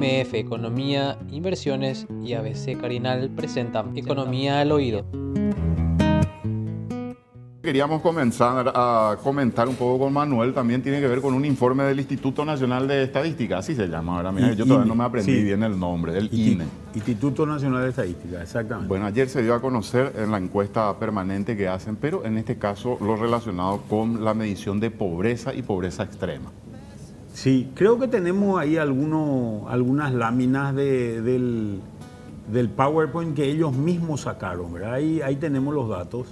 MF Economía, Inversiones y ABC Carinal presentan Economía al Oído. Queríamos comenzar a comentar un poco con Manuel, también tiene que ver con un informe del Instituto Nacional de Estadística, así se llama ahora mismo. Yo todavía no me aprendí sí. bien el nombre, del INE. Instituto Nacional de Estadística, exactamente. Bueno, ayer se dio a conocer en la encuesta permanente que hacen, pero en este caso lo relacionado con la medición de pobreza y pobreza extrema. Sí, creo que tenemos ahí alguno, algunas láminas de- del, del PowerPoint que ellos mismos sacaron, ¿verdad? Ahí, ahí tenemos los datos.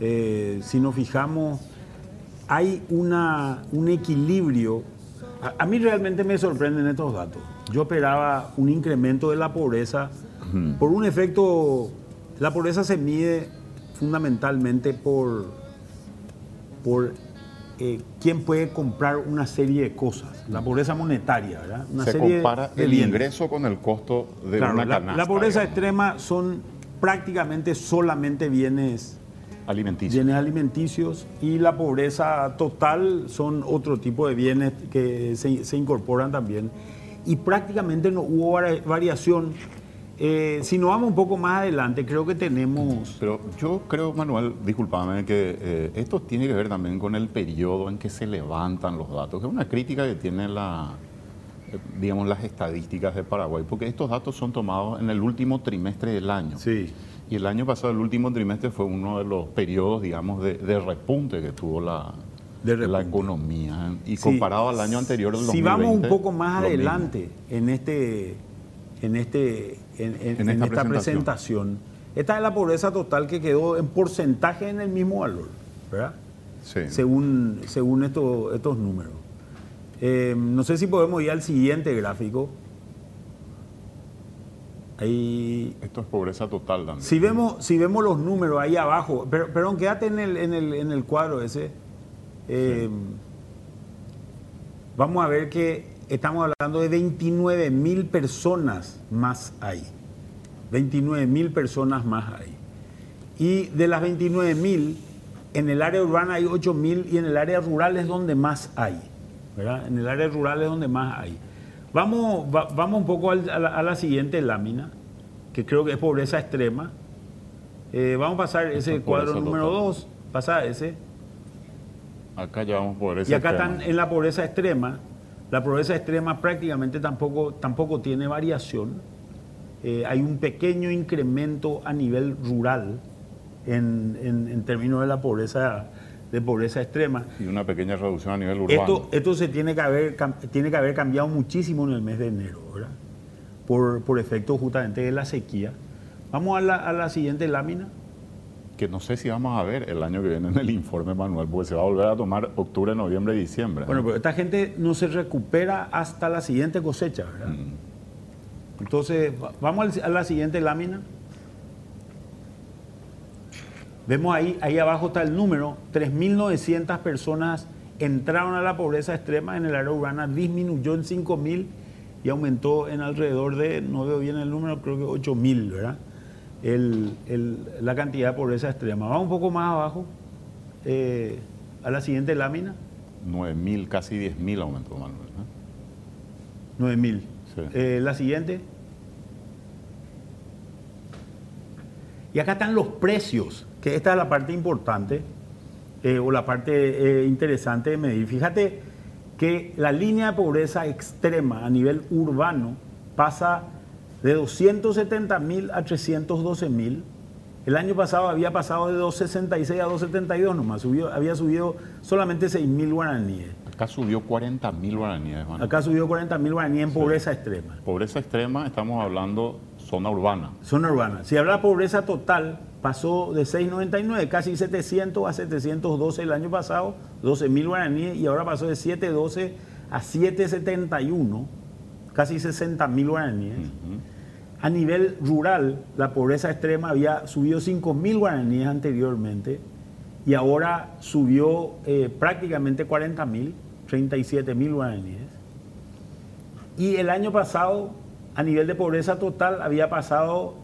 Eh, si nos fijamos, hay una, un equilibrio. A, a mí realmente me sorprenden estos datos. Yo esperaba un incremento de la pobreza por un efecto. La pobreza se mide fundamentalmente por, por eh, quién puede comprar una serie de cosas. La pobreza monetaria, ¿verdad? Una se serie compara de el bienes. ingreso con el costo de Claro, una la, canasta. la pobreza digamos, extrema son prácticamente solamente bienes, alimenticia. bienes alimenticios y la pobreza total son otro tipo de bienes que se, se incorporan también. Y prácticamente no hubo vari- variación. Eh, si nos vamos un poco más adelante, creo que tenemos... Pero yo creo, Manuel, discúlpame, que eh, esto tiene que ver también con el periodo en que se levantan los datos, que es una crítica que tiene la, eh, digamos, las estadísticas de Paraguay, porque estos datos son tomados en el último trimestre del año. Sí. Y el año pasado, el último trimestre, fue uno de los periodos, digamos, de, de repunte que tuvo la, De la economía. Y Sí. comparado al año anterior, el Si vamos un 2020, poco más mismo. adelante en este en este en, en- En en esta esta, presentación. presentación. esta es la pobreza total que quedó en porcentaje en el mismo valor, ¿verdad? Sí. Según según estos estos números. Eh, no sé si podemos ir al siguiente gráfico. Ahí Esto es pobreza total también. si vemos, si vemos los números ahí abajo, pero, perdón, quédate en el, en el, en el cuadro ese. Eh, Vamos a ver que estamos hablando de 29 mil personas más ahí. 29 mil personas más ahí. Y de las 29 mil, en el área urbana hay 8 mil y en el área rural es donde más hay. ¿verdad? En el área rural es donde más hay. Vamos, va- vamos un poco al- a, la, a la siguiente lámina, que creo que es pobreza extrema. Eh, vamos a pasar ese es cuadro número total. 2, pasa ese. Acá llevamos pobreza Y acá extrema. están en la pobreza extrema. La pobreza extrema prácticamente tampoco, tampoco tiene variación. Eh, hay un pequeño incremento a nivel rural en, en- en términos de la pobreza, de pobreza extrema. Y una pequeña reducción a nivel urbano. Esto, esto se tiene que, haber, tiene que haber cambiado muchísimo en el mes de enero, ¿verdad? Por, por efecto justamente de la sequía. Vamos a la, a la siguiente lámina. Que no sé si vamos a ver el año que viene en el informe manual, porque se va a volver a tomar octubre, noviembre y diciembre. Bueno, pero esta gente no se recupera hasta la siguiente cosecha, ¿verdad? Mm. Entonces, va- vamos a la siguiente lámina. Vemos ahí, ahí abajo está el número, 3.900 personas entraron a la pobreza extrema en el área urbana, disminuyó en 5.000 y aumentó en alrededor de, no veo bien el número, creo que 8.000, ¿verdad? El- el- la cantidad de pobreza extrema. Vamos un poco más abajo, eh, a la siguiente lámina, 9.000, casi 10.000 aumentó Manuel. ¿eh? 9.000. Sí. Eh, la siguiente. Y acá están los precios, que esta es la parte importante eh, o la parte eh, interesante de medir. Fíjate que la línea de pobreza extrema a nivel urbano pasa de 270 mil a 312 mil. El año pasado había pasado de 266 a 272 nomás, subió, había subido solamente 6 mil guaraníes. Acá subió 40.000 guaraníes. Manuel. Acá subió 40 mil guaraníes en pobreza extrema. Pobreza extrema, estamos hablando zona urbana. Zona urbana. Si habla de pobreza total, pasó de 699, casi 700 a 712 el año pasado, 12 mil guaraníes, y ahora pasó de 712 a 771, casi 60 mil guaraníes. A nivel rural, la pobreza extrema había subido 5 mil guaraníes anteriormente y ahora subió eh, prácticamente 40 mil, 37 mil guaraníes. Y el año pasado, a nivel de pobreza total, había pasado,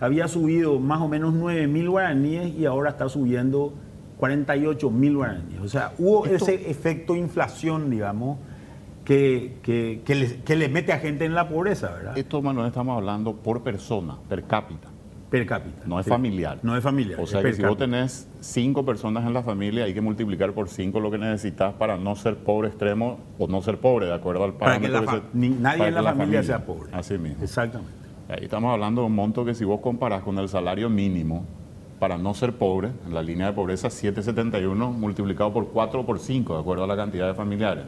había subido más o menos 9 mil guaraníes y ahora está subiendo 48 mil guaraníes. O sea, hubo Esto- ese efecto inflación, digamos, que, que, que le, que le mete a gente en la pobreza, ¿verdad? Esto, Manuel, estamos hablando por persona, per cápita. Per cápita. No es Sí. familiar. No es familiar. O sea que si vos tenés cinco personas en la familia, hay que multiplicar por cinco lo que necesitas para no ser pobre extremo o no ser pobre, de acuerdo al Para que parámetro. la se- fa- ni- nadie para en la, familia, sea pobre. Así mismo. Exactamente. Ahí estamos hablando de un monto que si vos comparás con el salario mínimo, para no ser pobre, en la línea de pobreza 771 multiplicado por 4 o por 5, de acuerdo a la cantidad de familiares.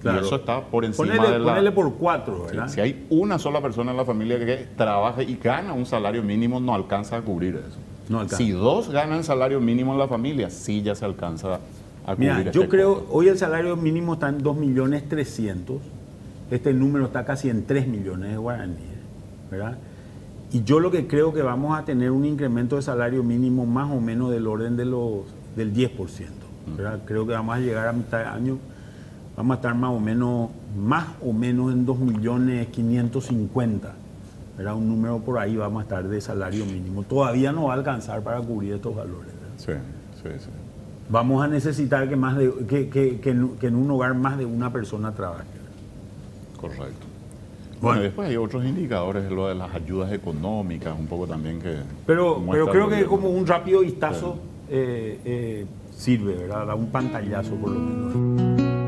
Claro. Y eso está por encima Ponele, de la... ponele por cuatro, Sí, ¿verdad? si hay una sola persona en la familia que trabaja y gana un salario mínimo, no alcanza a cubrir eso. No alcanza. Si dos ganan salario mínimo en la familia, sí ya se alcanza a cubrir Mira, este yo creo, costo. hoy el salario mínimo está en 2 millones 300, este número está casi en 3 millones de guaraníes, ¿verdad? Y yo lo que creo que vamos a tener un incremento de salario mínimo más o menos del orden de los, del 10%, ¿verdad? Creo que vamos a llegar a mitad de año, vamos a estar más o menos, más o menos en 2 millones 550, ¿verdad? Un número por ahí vamos a estar de salario mínimo. Todavía no va a alcanzar para cubrir estos valores, ¿verdad? Sí, sí, sí. vamos a necesitar que, más de, que, que- que en, que en un hogar más de una persona trabaje. Correcto. Bueno. Bueno, después hay otros indicadores, lo de las ayudas económicas, un poco también que... Pero, pero creo que como un rápido vistazo eh, eh, sirve, ¿verdad? Da un pantallazo por lo menos.